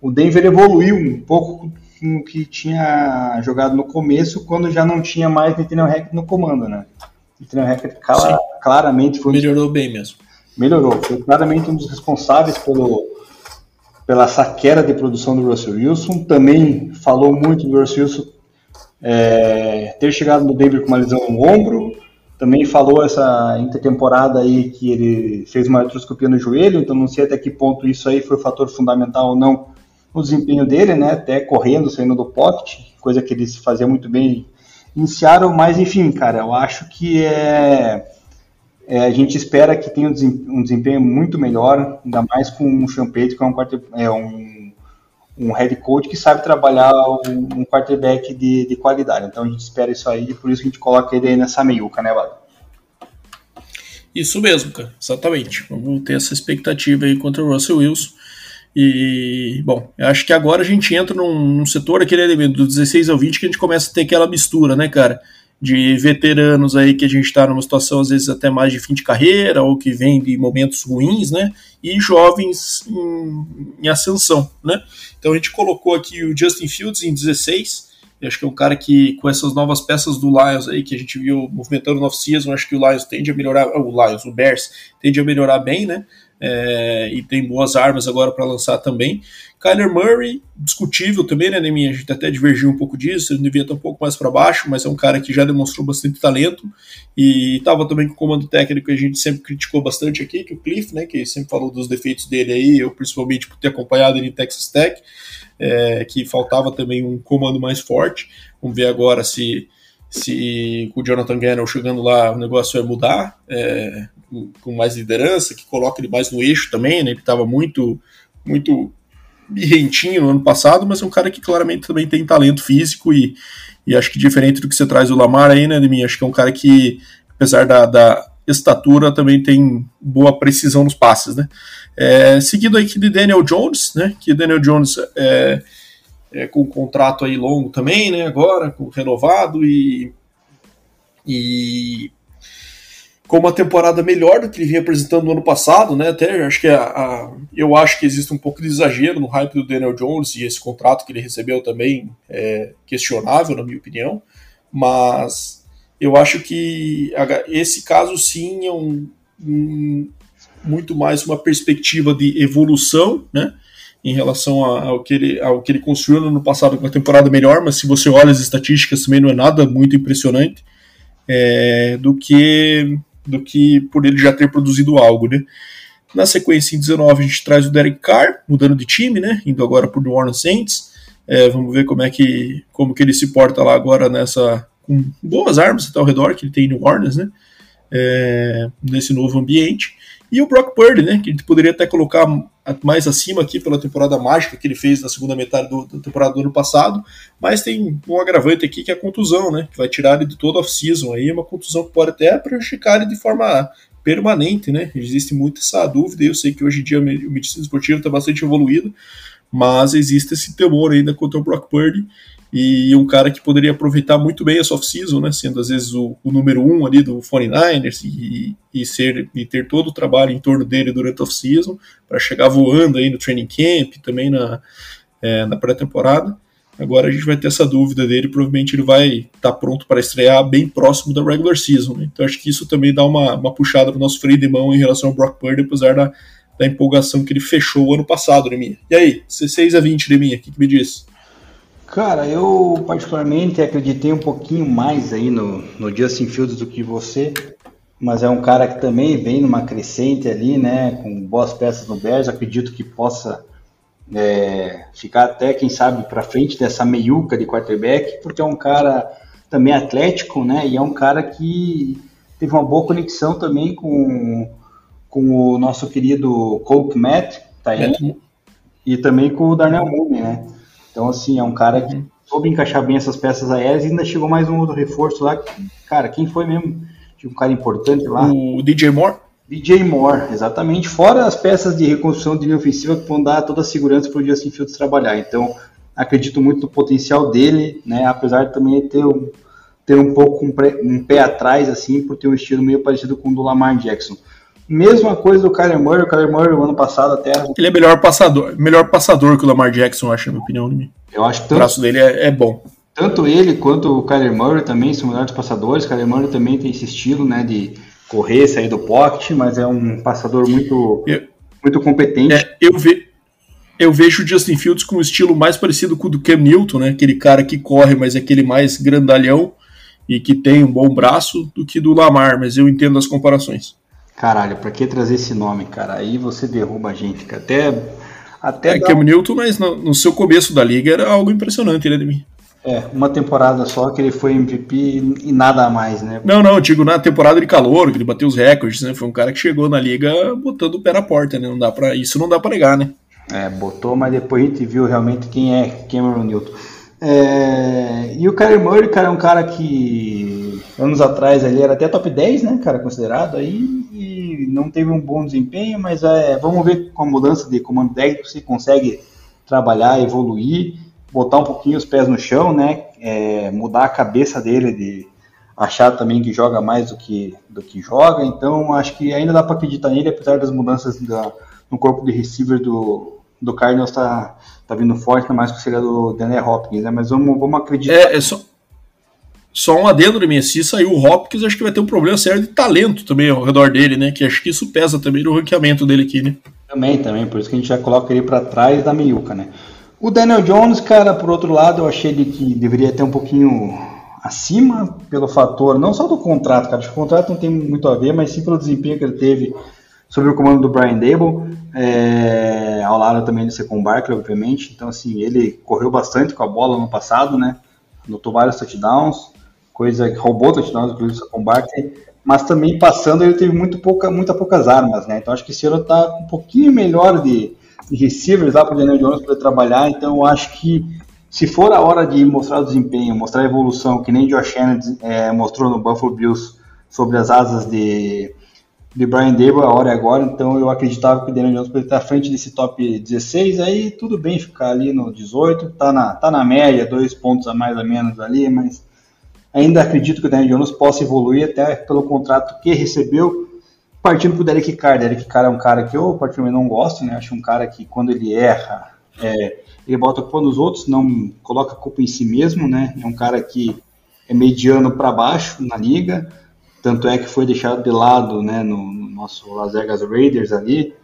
o Denver evoluiu um pouco no que tinha jogado no começo, quando já não tinha mais Nathaniel Hackett no comando, né? Nathaniel Hackett clara, claramente foi... Melhorou bem mesmo melhorou. Foi claramente um dos responsáveis pelo, pela saquera de produção do Russell Wilson. Também falou muito do Russell Wilson é, ter chegado no Denver com uma lesão no ombro. Também falou essa intertemporada aí que ele fez uma artroscopia no joelho, então não sei até que ponto isso aí foi um fator fundamental ou não no desempenho dele, né? Até correndo, saindo do pocket, coisa que ele fazia muito bem em Seattle, mas enfim, cara, eu acho que é é, a gente espera que tenha um desempenho muito melhor, ainda mais com o Champete, que é um, é um, um head coach que sabe trabalhar um, um quarterback de, de, qualidade. Então a gente espera isso aí, por isso a gente coloca ele aí nessa meiuca, né, Vado? Isso mesmo, cara, exatamente. Vamos ter essa expectativa aí contra o Russell Wilson. E, bom, acho que agora a gente entra num, num setor, aquele elemento do 16 ao 20, que a gente começa a ter aquela mistura, né, cara? de veteranos aí que a gente está numa situação às vezes até mais de fim de carreira ou que vem de momentos ruins, né? E jovens em, em ascensão, né? Então a gente colocou aqui o Justin Fields em 16. Eu acho que é um cara que, com essas novas peças do Lions aí, que a gente viu movimentando no off-season, acho que o Lions tende a melhorar, o Lions, o Bears, tende a melhorar bem, né? É, e tem boas armas agora para lançar também. Kyler Murray, discutível também, né, Neminha? A gente até divergiu um pouco disso, ele devia estar um pouco mais para baixo, mas é um cara que já demonstrou bastante talento e estava também com o comando técnico que a gente sempre criticou bastante aqui, que o Cliff, né, que sempre falou dos defeitos dele aí, eu principalmente por ter acompanhado ele em Texas Tech, é, que faltava também um comando mais forte. Vamos ver agora se se com o Jonathan Gannon chegando lá o negócio vai mudar, é, com mais liderança, que coloca ele mais no eixo também, né? Ele estava muito, muito birrentinho no ano passado, mas é um cara que claramente também tem talento físico e, e acho que diferente do que você traz o Lamar aí, né, de mim, acho que é um cara que, apesar da, da estatura, também tem boa precisão nos passes, né. É, seguido aqui de Daniel Jones, né, que Daniel Jones é, é, com um contrato aí longo também, né, agora, com renovado e, e com uma temporada melhor do que ele vinha apresentando no ano passado, né? Até acho que a, a, eu acho que existe um pouco de exagero no hype do Daniel Jones e esse contrato que ele recebeu também é questionável, na minha opinião. Mas eu acho que esse caso sim é um, um muito mais uma perspectiva de evolução, né? Em relação ao que, ele, ao que ele construiu no ano passado com uma temporada melhor, mas se você olha as estatísticas também não é nada muito impressionante é, do que do que por ele já ter produzido algo, né? Na sequência, em 19, a gente traz o Derek Carr, mudando de time, né? Indo agora para o New Orleans Saints. É, vamos ver como é que como que ele se porta lá agora nessa com boas armas até ao redor que ele tem em New Orleans, né? É, nesse novo ambiente. E o Brock Purdy, né? Que a gente poderia até colocar mais acima aqui pela temporada mágica que ele fez na segunda metade do, da temporada do ano passado. Mas tem um agravante aqui que é a contusão, né? Que vai tirar ele de toda a off-season aí. Uma contusão que pode até prejudicar ele de forma permanente, né? Existe muito essa dúvida. Eu sei que hoje em dia o medicina esportiva está bastante evoluído. Mas existe esse temor ainda contra o Brock Purdy e um cara que poderia aproveitar muito bem essa off-season, né, sendo às vezes o, o, número um ali do 49ers e, e, ser, e ter todo o trabalho em torno dele durante a off-season, para chegar voando aí no training camp, também na, é, na pré-temporada. Agora a gente vai ter essa dúvida dele, provavelmente ele vai estar tá pronto para estrear bem próximo da regular season. Né? Então acho que isso também dá uma, uma puxada para o nosso freio de mão em relação ao Brock Purdy, apesar da, da empolgação que ele fechou ano passado, Neminha. E aí, 16 a 20, Neminha, o que, que me diz? Cara, eu particularmente acreditei um pouquinho mais aí no, no Justin Fields do que você, mas é um cara que também vem numa crescente ali, né, com boas peças no Bears, acredito que possa é, ficar até, quem sabe, para frente dessa meiuca de quarterback, porque é um cara também atlético, né, e é um cara que teve uma boa conexão também com, com o nosso querido Colt Matt, tá aí, e também com o Darnell Mooney, né, então, assim, é um cara que soube encaixar bem essas peças aéreas e ainda chegou mais um outro reforço lá. cara, quem foi mesmo? Tinha um cara importante lá. O DJ Moore? DJ Moore, exatamente. Fora as peças de reconstrução de linha ofensiva que vão dar toda a segurança para o Justin Fields trabalhar. Então, acredito muito no potencial dele, né? Apesar de também ter um, ter um pouco um, pré, um pé atrás, assim, por ter um estilo meio parecido com o do Lamar Jackson. Mesma coisa do Kyler Murray. O Kyler Murray, ano passado até. Ele é melhor passador, melhor passador que o Lamar Jackson, acho, na minha opinião. Né? Eu acho que tanto, o braço dele é, é, bom. Tanto ele quanto o Kyler Murray também são melhores passadores. O Kyler Murray também tem esse estilo, né, de correr, sair do pocket, mas é um passador muito, eu, muito competente. É, eu, ve, eu vejo o Justin Fields com um estilo mais parecido com o do Cam Newton, né? Aquele cara que corre, mas é aquele mais grandalhão e que tem um bom braço do que do Lamar, mas eu entendo as comparações. Caralho, pra que trazer esse nome, cara? Aí você derruba a gente, cara. Até. até é, dá... Cam Newton, mas no, no, seu começo da liga era algo impressionante, né, de mim. É, uma temporada só que ele foi MVP e nada mais, né? Não, não, eu digo na temporada de calor, que ele bateu os recordes, né? Foi um cara que chegou na liga botando o pé na porta, né? Não dá para isso não dá para negar, né? É, botou, mas depois a gente viu realmente quem é Cameron Newton. É, e o Kyler Murray, cara, é um cara que anos atrás ele era até top 10, né, cara, considerado aí, não teve um bom desempenho, mas é, vamos ver com a mudança de comando técnico se consegue trabalhar, evoluir, botar um pouquinho os pés no chão, né, é, mudar a cabeça dele de achar também que joga mais do que, do que joga, então acho que ainda dá para acreditar nele, apesar das mudanças da, no corpo de receiver do, do Cardinals está tá vindo forte, mais que seria do Daniel Hopkins, né? Mas vamos, vamos acreditar. É, é só, só um adendo de mim, se sair o Hopkins, acho que vai ter um problema sério de talento também ao redor dele, né? Que acho que isso pesa também no ranqueamento dele aqui, né? Também, também, por isso que a gente já coloca ele para trás da meiuca, né? O Daniel Jones, cara, por outro lado, eu achei ele que deveria ter um pouquinho acima pelo fator, não só do contrato, cara, acho que o contrato não tem muito a ver, mas sim pelo desempenho que ele teve sobre o comando do Brian Dable, é, ao lado também do Secon Barkley, obviamente. Então, assim, ele correu bastante com a bola no passado, né? Notou vários touchdowns, coisa que roubou touchdowns, inclusive do Secon Barkley. Mas também passando, ele teve muito pouca, muito poucas armas, né? Então, acho que esse ano tá um pouquinho melhor de, de receivers lá para o Daniel Jones poder trabalhar. Então, eu acho que se for a hora de mostrar o desempenho, mostrar a evolução, que nem Josh Allen é, mostrou no Buffalo Bills sobre as asas de de Brian Dable, a hora é agora, então eu acreditava que o Daniel Jones poderia estar à frente desse top 16, aí tudo bem ficar ali no 18, tá na, tá na média, dois pontos a mais ou menos ali, mas ainda acredito que o Daniel Jones possa evoluir até pelo contrato que recebeu, partindo para o Derek Carr. Derek Carr é um cara que eu particularmente não gosto, né? Acho um cara que quando ele erra, é, ele bota a culpa nos outros, não coloca a culpa em si mesmo, né? É um cara que é mediano para baixo na liga, tanto é que foi deixado de lado né, no, no nosso Las Vegas Raiders ali,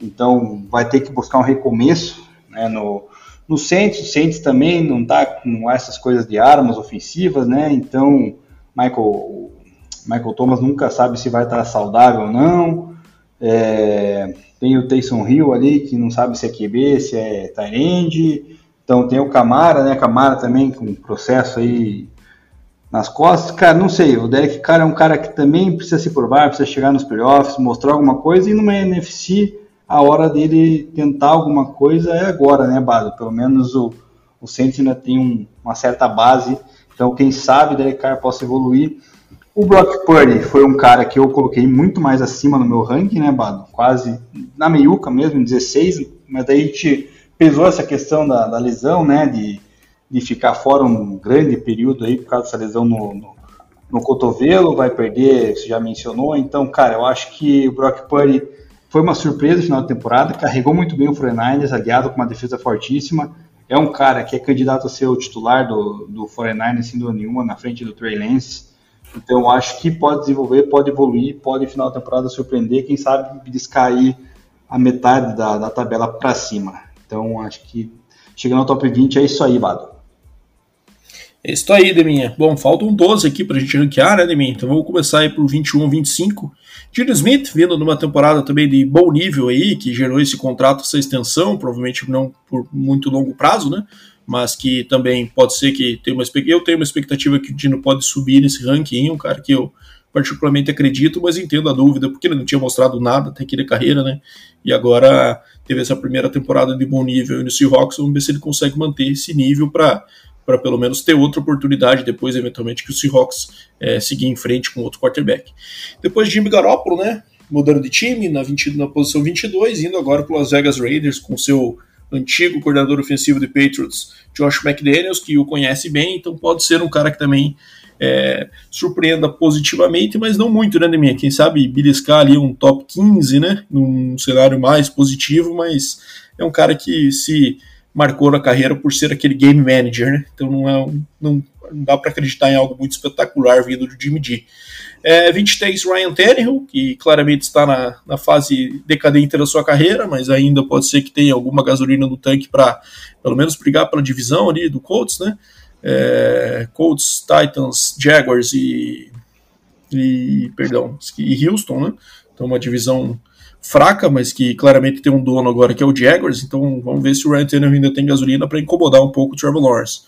então vai ter que buscar um recomeço né, no, no Saints, o Saints também não está com essas coisas de armas ofensivas, né, então Michael, Michael Thomas nunca sabe se vai estar saudável ou não, é, tem o Taysom Hill ali, que não sabe se é QB, se é Tyrande, então tem o Camara, né, Camara também com processo aí nas costas, cara, não sei. O Derek Carr é um cara que também precisa se provar, precisa chegar nos playoffs, mostrar alguma coisa, e numa NFC a hora dele tentar alguma coisa é agora, né, Bado? Pelo menos o, o ainda tem um, uma certa base, então quem sabe o Derek Carr possa evoluir. O Brock Purdy foi um cara que eu coloquei muito mais acima no meu ranking, né, Bado? Quase na meiuca mesmo, em 16, mas daí a gente pesou essa questão da, da lesão, né, de de ficar fora um grande período aí por causa dessa lesão no, no, no cotovelo, vai perder, você já mencionou. Então, cara, eu acho que o Brock Purdy foi uma surpresa no final da temporada, carregou muito bem o 49ers, aliado com uma defesa fortíssima. É um cara que é candidato a ser o titular do, do 49ers, sem dúvida nenhuma, na frente do Trey Lance. Então, acho que pode desenvolver, pode evoluir, pode, final da temporada, surpreender. Quem sabe aí a metade da, da tabela para cima. Então, acho que chegando ao top 20 é isso aí, Bado. É isso aí, Deminha. Bom, faltam 12 aqui pra gente ranquear, né, Deminha? Então vamos começar aí por 21, 25. Gino Smith, vindo numa temporada também de bom nível aí, que gerou esse contrato, essa extensão, provavelmente não por muito longo prazo, né? Mas que também pode ser que tenha uma eu tenho uma expectativa que o Dino pode subir nesse ranking, um cara que eu particularmente acredito, mas entendo a dúvida, porque ele não tinha mostrado nada até aqui na carreira, né? E agora teve essa primeira temporada de bom nível no Seahawks, vamos ver se ele consegue manter esse nível para para pelo menos ter outra oportunidade depois, eventualmente, que o Seahawks é, seguir em frente com outro quarterback. Depois de Jimmy Garoppolo, né? mudando de time na, 20, na posição 22, indo agora para Las Vegas Raiders com seu antigo coordenador ofensivo de Patriots, Josh McDaniels, que o conhece bem, então pode ser um cara que também é, surpreenda positivamente, mas não muito, né, Deminha? Quem sabe beliscar ali um top 15, né, num cenário mais positivo, mas é um cara que se marcou na carreira por ser aquele game manager, né? Então não, é, não, não dá para acreditar em algo muito espetacular vindo do Jimmy G. É, 23, Ryan Tannehill, que claramente está na, na fase decadente da sua carreira, mas ainda pode ser que tenha alguma gasolina no tanque para pelo menos brigar pela divisão ali do Colts, né? É, Colts, Titans, Jaguars e, e perdão, e Houston, né? Então uma divisão fraca, mas que claramente tem um dono agora que é o Jaguars, então vamos ver se o Ryan ainda tem gasolina para incomodar um pouco o Trevor Lawrence.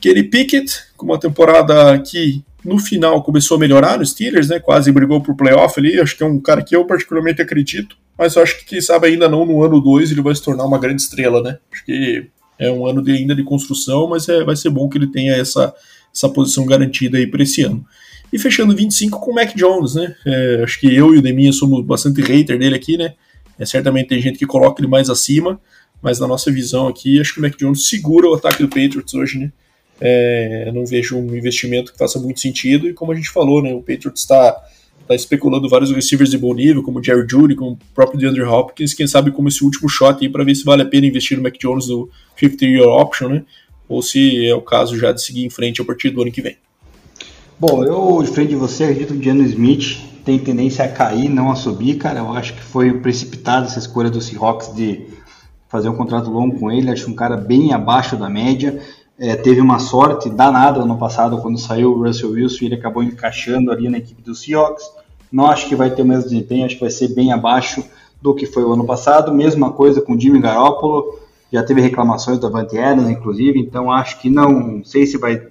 Kenny Pickett, com uma temporada que no final começou a melhorar no Steelers, né? Quase brigou por playoff ali. Acho que é um cara que eu particularmente acredito, mas acho que, quem sabe, ainda não no ano 2 ele vai se tornar uma grande estrela, né? Acho que é um ano de, ainda de construção, mas é, vai ser bom que ele tenha essa, essa posição garantida aí para esse ano. E fechando 25 com o Mac Jones, né? É, acho que eu e o Deminha somos bastante hater dele aqui, né? É, certamente tem gente que coloca ele mais acima, mas na nossa visão aqui, acho que o Mac Jones segura o ataque do Patriots hoje, né? É, não vejo um investimento que faça muito sentido, e como a gente falou, né? O Patriots está tá especulando vários receivers de bom nível, como o Jerry Judy, como o próprio DeAndre Hopkins, quem sabe como esse último shot aí para ver se vale a pena investir no Mac Jones no 50-year option, né? Ou se é o caso já de seguir em frente a partir do ano que vem. Bom, eu, diferente de você, acredito que o Diano Smith tem tendência a cair, não a subir, cara. Eu acho que foi precipitado essa escolha do Seahawks de fazer um contrato longo com ele. Acho um cara bem abaixo da média. É, teve uma sorte danada ano passado quando saiu o Russell Wilson ele acabou encaixando ali na equipe do Seahawks. Não acho que vai ter o mesmo desempenho, acho que vai ser bem abaixo do que foi o ano passado. Mesma coisa com o Jimmy Garoppolo, já teve reclamações da Adams, inclusive, então acho que não, não sei se vai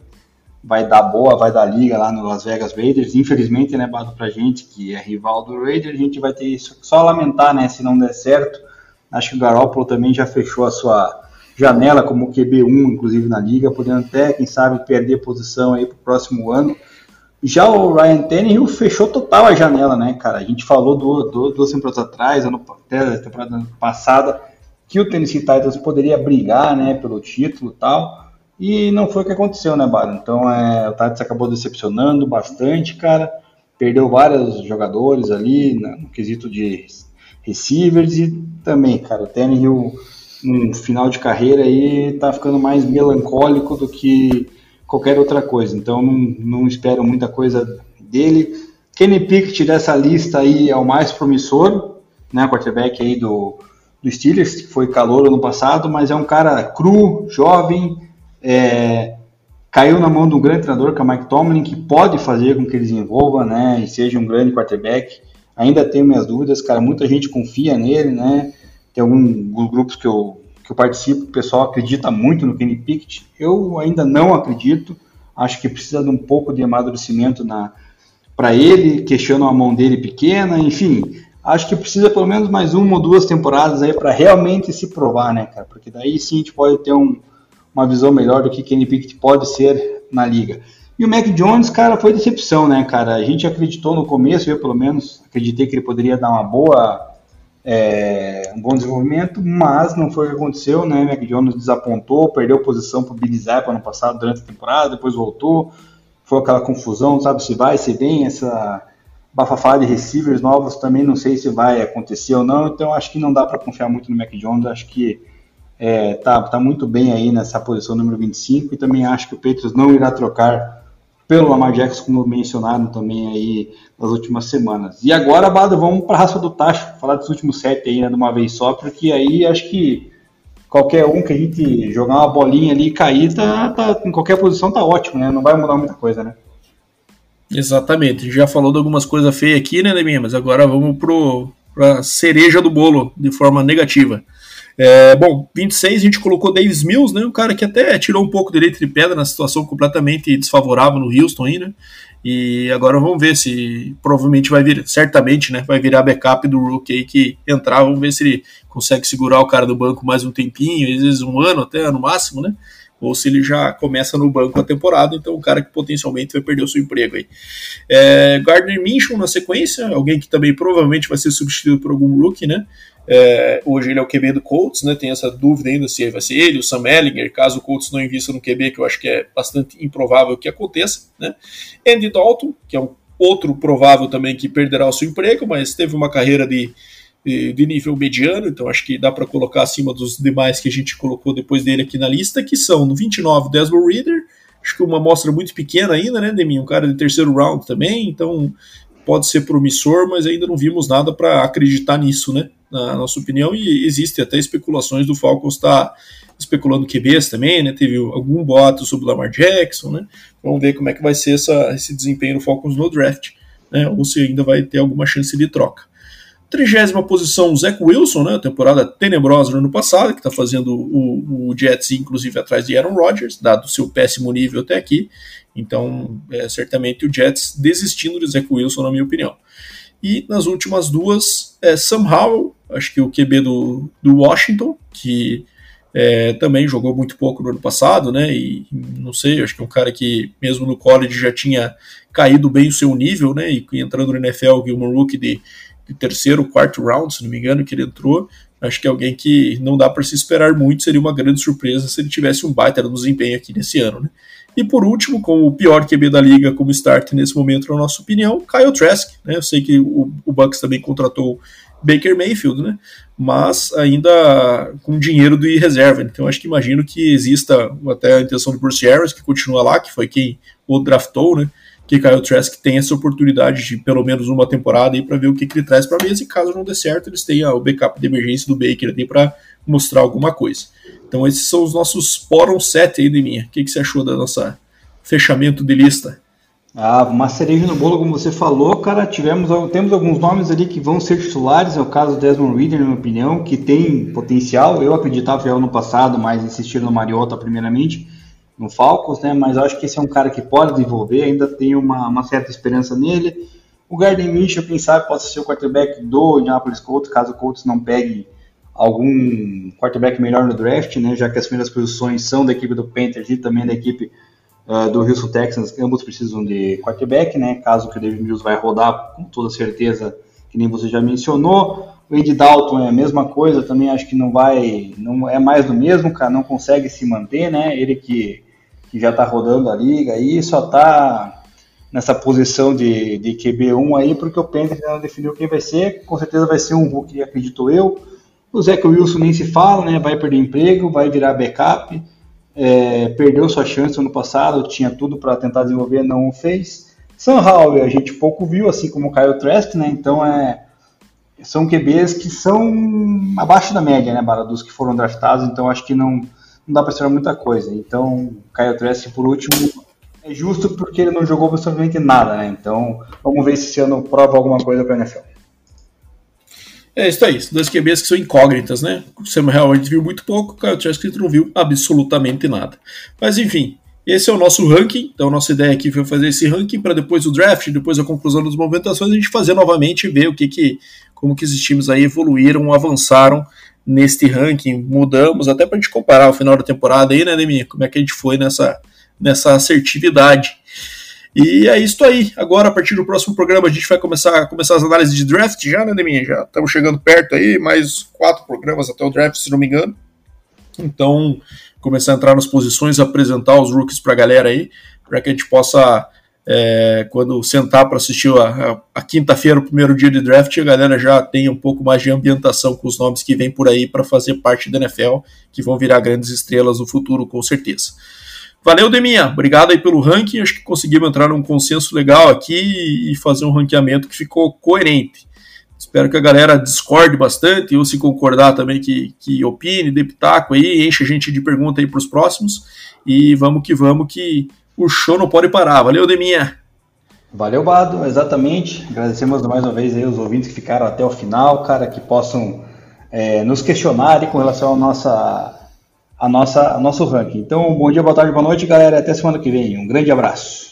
vai dar boa, vai dar liga lá no Las Vegas Raiders. Infelizmente, né, Bado, pra gente, que é rival do Raiders, a gente vai ter isso só lamentar, né, se não der certo. Acho que o Garoppolo também já fechou a sua janela como QB1, inclusive na liga, podendo até, quem sabe, perder posição aí pro próximo ano. Já o Ryan Tannehill fechou total a janela, né, cara? A gente falou do, do, duas temporadas atrás, ano, até a temporada passada, que o Tennessee Titans poderia brigar, né, pelo título e tal. E não foi o que aconteceu, né, Bado? Então é, o Tades acabou decepcionando bastante, cara. Perdeu vários jogadores ali no quesito de receivers e também, cara, o Tannehill no final de carreira aí tá ficando mais melancólico do que qualquer outra coisa. Então não, não espero muita coisa dele. Kenny Pickett dessa lista aí é o mais promissor, né, quarterback aí do, do Steelers, que foi calor ano passado, mas é um cara cru, jovem, é, caiu na mão de um grande treinador, que é o Mike Tomlin, que pode fazer com que ele desenvolva, né, e seja um grande quarterback. Ainda tenho minhas dúvidas, cara, muita gente confia nele, né, tem alguns grupos que eu, que eu participo, o pessoal acredita muito no Kenny Pickett, eu ainda não acredito, acho que precisa de um pouco de amadurecimento na para ele, questionam a mão dele pequena, enfim, acho que precisa pelo menos mais uma ou duas temporadas aí para realmente se provar, né, cara? Porque daí sim a gente pode ter um, uma visão melhor do que Kenny Pickett pode ser na liga. E o Mac Jones, cara, foi decepção, né, cara? A gente acreditou no começo, eu pelo menos acreditei que ele poderia dar uma boa, é, um bom desenvolvimento, mas não foi o que aconteceu, né? Mac Jones desapontou, perdeu posição para o Zappa ano passado durante a temporada, depois voltou, foi aquela confusão, sabe se vai, se vem, essa bafafá de receivers novos também não sei se vai acontecer ou não, então acho que não dá para confiar muito no Mac Jones, acho que é, tá, tá muito bem aí nessa posição número 25 e também acho que o Patriots não irá trocar pelo Lamar Jackson, como mencionaram também aí nas últimas semanas. E agora, Bada, vamos para a raça do tacho, falar dos últimos sete aí, né, de uma vez só, porque aí acho que qualquer um que a gente jogar uma bolinha ali e cair, tá, tá, em qualquer posição tá ótimo, né? Não vai mudar muita coisa, né? Exatamente. A gente já falou de algumas coisas feias aqui, né, Deminha? Mas agora vamos pro, pra cereja do bolo, de forma negativa. É, bom, 26 a gente colocou Davis Mills, né? Um cara que até tirou um pouco direito de pedra na situação completamente desfavorável no Houston aí, né? E agora vamos ver se provavelmente vai vir, certamente, né? Vai virar backup do Rookie aí que entrar. Vamos ver se ele consegue segurar o cara do banco mais um tempinho, às vezes um ano até no máximo, né? ou se ele já começa no banco a temporada, então um cara que potencialmente vai perder o seu emprego aí. É, Gardner Minshew na sequência, alguém que também provavelmente vai ser substituído por algum rookie, né? É, hoje ele é o QB do Colts, né? Tem essa dúvida ainda se vai ser ele, o Sam Ellinger, caso o Colts não invista no QB, que eu acho que é bastante improvável que aconteça, né? Andy Dalton, que é um outro provável também que perderá o seu emprego, mas teve uma carreira de, de, nível mediano, então acho que dá para colocar acima dos demais que a gente colocou depois dele aqui na lista, que são no 29 Desmond Reader, acho que uma amostra muito pequena ainda, né, Demi? Um cara de terceiro round também, então pode ser promissor, mas ainda não vimos nada para acreditar nisso, né? Na nossa opinião, e existe até especulações do Falcons estar tá especulando QBs também, né? Teve algum boato sobre o Lamar Jackson, né? Vamos ver como é que vai ser essa, esse desempenho do Falcons no draft, né? Ou se ainda vai ter alguma chance de troca. Trigésima posição, Zach Wilson, né? Temporada tenebrosa no ano passado, que está fazendo o, o, Jets, inclusive, atrás de Aaron Rodgers, dado seu péssimo nível até aqui. Então, é, certamente o Jets desistindo de Zach Wilson, na minha opinião. E nas últimas duas, é Sam Howell, acho que o QB do, do Washington, que é, também jogou muito pouco no ano passado, né? E não sei, acho que é um cara que, mesmo no college, já tinha caído bem o seu nível, né? E entrando no NFL, que um de, de terceiro, quarto round, se não me engano, que ele entrou. Acho que é alguém que não dá para se esperar muito, seria uma grande surpresa se ele tivesse um baita no desempenho aqui nesse ano, né? E por último, com o pior QB da liga como start nesse momento, na nossa opinião, Kyle Trask. Né? Eu sei que o, o Bucks também contratou Baker Mayfield, né? mas ainda com dinheiro de reserva. Então acho que imagino que exista até a intenção do Bruce Harris, que continua lá, que foi quem o draftou, né? que Kyle Trask tem essa oportunidade de pelo menos uma temporada aí para ver o que, que ele traz para a mesa e caso não dê certo, eles têm o backup de emergência do Baker para mostrar alguma coisa. Então esses são os nossos Poron 7 aí de minha. O que, que você achou da nossa fechamento de lista? Ah, uma cereja no bolo, como você falou, cara. Tivemos, temos alguns nomes ali que vão ser titulares. É o caso do Desmond Reader, na minha opinião, que tem potencial. Eu acreditava já no passado, mas insistiram no Mariota primeiramente, no Falcons, né? Mas acho que esse é um cara que pode desenvolver. Ainda tenho uma, uma certa esperança nele. O Gardner Minshew, quem sabe, possa ser o quarterback do Indianapolis Colts, caso o Colts não pegue algum quarterback melhor no draft, né, já que as primeiras posições são da equipe do Panthers e também da equipe uh, do Houston Texans, ambos precisam de quarterback, né, caso que o David Mills vai rodar com toda certeza, que nem você já mencionou. O Andy Dalton é a mesma coisa, também acho que não vai, não é mais do mesmo, cara, não consegue se manter, né, ele que, que já está rodando a liga aí, só está nessa posição de, de QB1 aí, porque o Panthers ainda não definiu quem vai ser, com certeza vai ser um rookie, acredito eu, o Zach Wilson nem se fala, né? Vai perder emprego, vai virar backup. É, perdeu sua chance ano passado, tinha tudo para tentar desenvolver, não o fez. Sam Howell a gente pouco viu, assim como o Kyle Trask, né? Então é, são QBs que são abaixo da média, né, Bara, dos que foram draftados. Então acho que não, não dá para esperar muita coisa. Então Kyle Trask por último é justo porque ele não jogou absolutamente nada, né? Então vamos ver se esse ano prova alguma coisa para a NFL. É isso aí, dois QBs que são incógnitas, né? O Samuel a gente viu muito pouco, o Kyle Trask não viu absolutamente nada. Mas enfim, esse é o nosso ranking. Então, nossa ideia aqui foi fazer esse ranking para depois do draft, depois da conclusão das movimentações, a gente fazer novamente e ver o que, que como que esses times aí evoluíram, avançaram neste ranking, mudamos, até para a gente comparar o final da temporada aí, né, Demi? Como é que a gente foi nessa, nessa assertividade. E é isso aí. Agora, a partir do próximo programa, a gente vai começar, começar as análises de draft já, né, Deminha? Já estamos chegando perto aí, mais quatro programas até o draft, se não me engano. Então, começar a entrar nas posições, apresentar os rookies para a galera aí, para que a gente possa, é, quando sentar para assistir a, a, a quinta-feira, o primeiro dia de draft, a galera já tenha um pouco mais de ambientação com os nomes que vêm por aí para fazer parte da NFL, que vão virar grandes estrelas no futuro, com certeza. Valeu, Deminha. Obrigado aí pelo ranking. Acho que conseguimos entrar num consenso legal aqui e fazer um ranqueamento que ficou coerente. Espero que a galera discorde bastante, ou se concordar também que, que opine, dê pitaco aí, enche a gente de pergunta aí para os próximos. E vamos que vamos, que o show não pode parar. Valeu, Deminha. Valeu, Bado, exatamente. Agradecemos mais uma vez aí os ouvintes que ficaram até o final, cara, que possam é, nos questionar com relação à nossa a nossa, nosso ranking. Então, bom dia, boa tarde, boa noite, galera. Até semana que vem. Um grande abraço.